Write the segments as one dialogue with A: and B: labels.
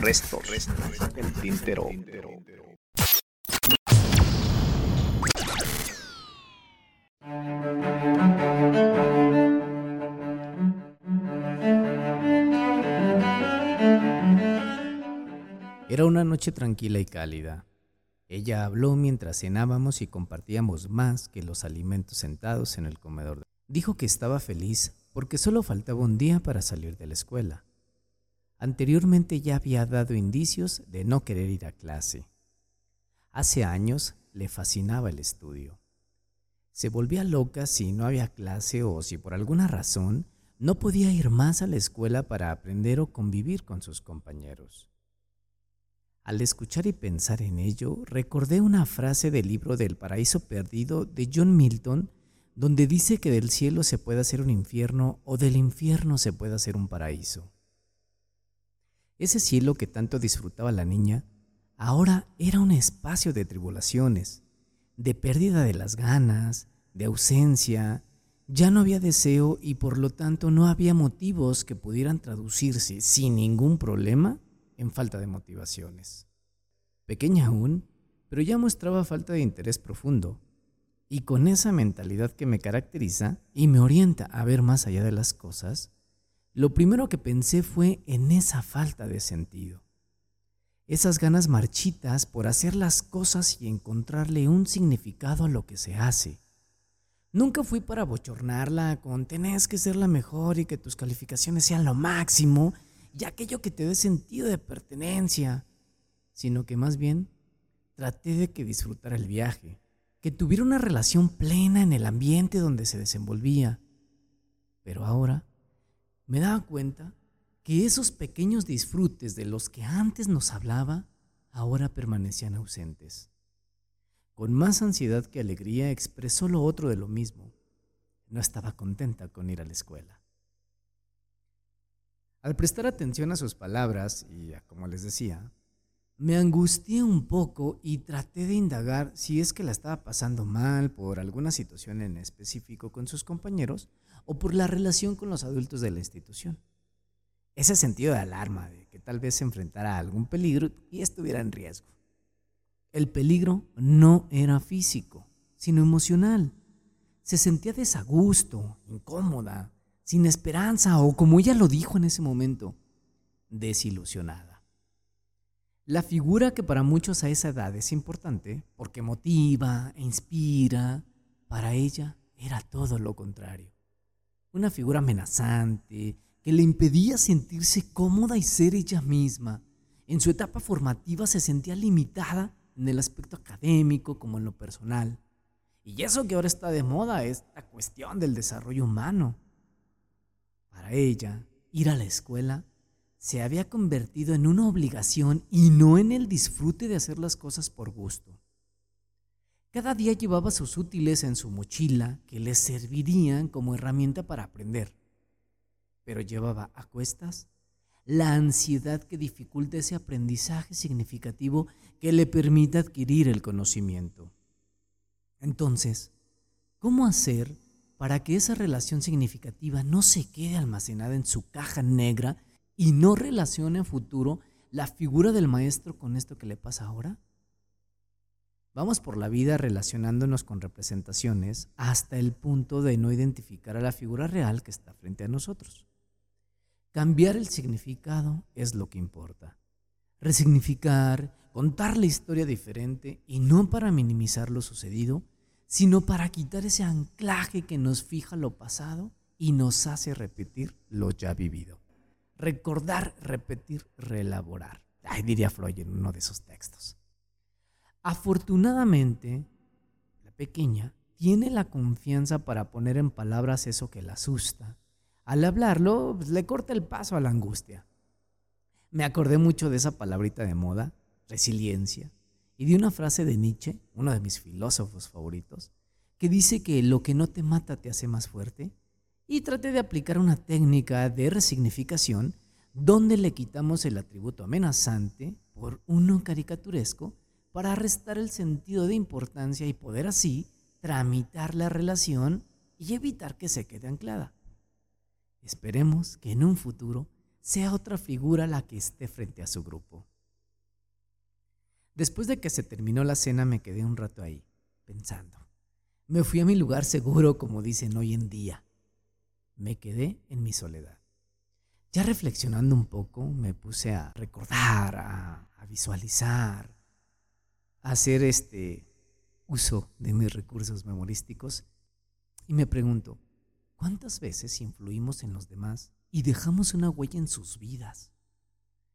A: Resto, resto, el tintero.
B: Era una noche tranquila y cálida. Ella habló mientras cenábamos y compartíamos más que los alimentos sentados en el comedor. Dijo que estaba feliz porque solo faltaba un día para salir de la escuela. Anteriormente ya había dado indicios de no querer ir a clase. Hace años le fascinaba el estudio. Se volvía loca si no había clase o si por alguna razón no podía ir más a la escuela para aprender o convivir con sus compañeros. Al escuchar y pensar en ello, recordé una frase del libro del paraíso perdido de John Milton, donde dice que del cielo se puede hacer un infierno o del infierno se puede hacer un paraíso. Ese cielo que tanto disfrutaba la niña, ahora era un espacio de tribulaciones, de pérdida de las ganas, de ausencia, ya no había deseo y por lo tanto no había motivos que pudieran traducirse sin ningún problema en falta de motivaciones. Pequeña aún, pero ya mostraba falta de interés profundo. Y con esa mentalidad que me caracteriza y me orienta a ver más allá de las cosas, lo primero que pensé fue en esa falta de sentido. Esas ganas marchitas por hacer las cosas y encontrarle un significado a lo que se hace. Nunca fui para bochornarla con tenés que ser la mejor y que tus calificaciones sean lo máximo y aquello que te dé sentido de pertenencia, sino que más bien traté de que disfrutara el viaje, que tuviera una relación plena en el ambiente donde se desenvolvía. Pero ahora me daba cuenta que esos pequeños disfrutes de los que antes nos hablaba, ahora permanecían ausentes. Con más ansiedad que alegría expresó lo otro de lo mismo. No estaba contenta con ir a la escuela. Al prestar atención a sus palabras y a como les decía, me angustié un poco y traté de indagar si es que la estaba pasando mal por alguna situación en específico con sus compañeros o por la relación con los adultos de la institución. Ese sentido de alarma de que tal vez se enfrentara a algún peligro y estuviera en riesgo. El peligro no era físico, sino emocional. Se sentía desagusto, incómoda, sin esperanza o como ella lo dijo en ese momento, desilusionada. La figura que para muchos a esa edad es importante porque motiva e inspira, para ella era todo lo contrario. Una figura amenazante que le impedía sentirse cómoda y ser ella misma. En su etapa formativa se sentía limitada en el aspecto académico como en lo personal. Y eso que ahora está de moda es la cuestión del desarrollo humano para ella, ir a la escuela se había convertido en una obligación y no en el disfrute de hacer las cosas por gusto. Cada día llevaba sus útiles en su mochila que le servirían como herramienta para aprender, pero llevaba a cuestas la ansiedad que dificulta ese aprendizaje significativo que le permita adquirir el conocimiento. Entonces, ¿cómo hacer para que esa relación significativa no se quede almacenada en su caja negra y no relacione en futuro la figura del maestro con esto que le pasa ahora? Vamos por la vida relacionándonos con representaciones hasta el punto de no identificar a la figura real que está frente a nosotros. Cambiar el significado es lo que importa. Resignificar, contar la historia diferente y no para minimizar lo sucedido, sino para quitar ese anclaje que nos fija lo pasado y nos hace repetir lo ya vivido. Recordar, repetir, reelaborar. Diría Freud en uno de esos textos. Afortunadamente, la pequeña tiene la confianza para poner en palabras eso que la asusta. Al hablarlo, pues, le corta el paso a la angustia. Me acordé mucho de esa palabrita de moda, resiliencia, y de una frase de Nietzsche, uno de mis filósofos favoritos, que dice que lo que no te mata te hace más fuerte, y traté de aplicar una técnica de resignificación donde le quitamos el atributo amenazante por uno caricaturesco para restar el sentido de importancia y poder así tramitar la relación y evitar que se quede anclada. Esperemos que en un futuro sea otra figura la que esté frente a su grupo. Después de que se terminó la cena me quedé un rato ahí, pensando. Me fui a mi lugar seguro, como dicen hoy en día. Me quedé en mi soledad. Ya reflexionando un poco, me puse a recordar, a, a visualizar, hacer este uso de mis recursos memorísticos y me pregunto, ¿cuántas veces influimos en los demás y dejamos una huella en sus vidas?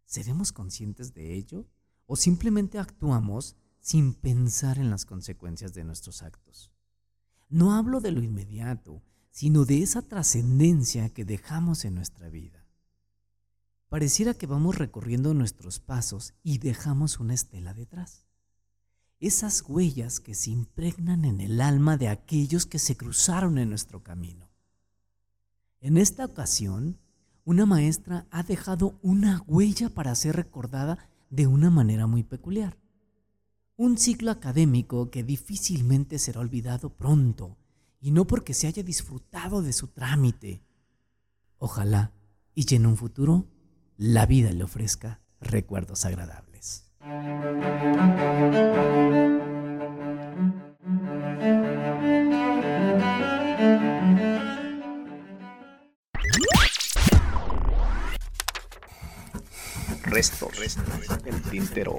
B: ¿Seremos conscientes de ello o simplemente actuamos sin pensar en las consecuencias de nuestros actos? No hablo de lo inmediato, sino de esa trascendencia que dejamos en nuestra vida. Pareciera que vamos recorriendo nuestros pasos y dejamos una estela detrás esas huellas que se impregnan en el alma de aquellos que se cruzaron en nuestro camino. En esta ocasión, una maestra ha dejado una huella para ser recordada de una manera muy peculiar. Un ciclo académico que difícilmente será olvidado pronto, y no porque se haya disfrutado de su trámite. Ojalá y en un futuro la vida le ofrezca recuerdos agradables.
A: Resto, resto, el tintero.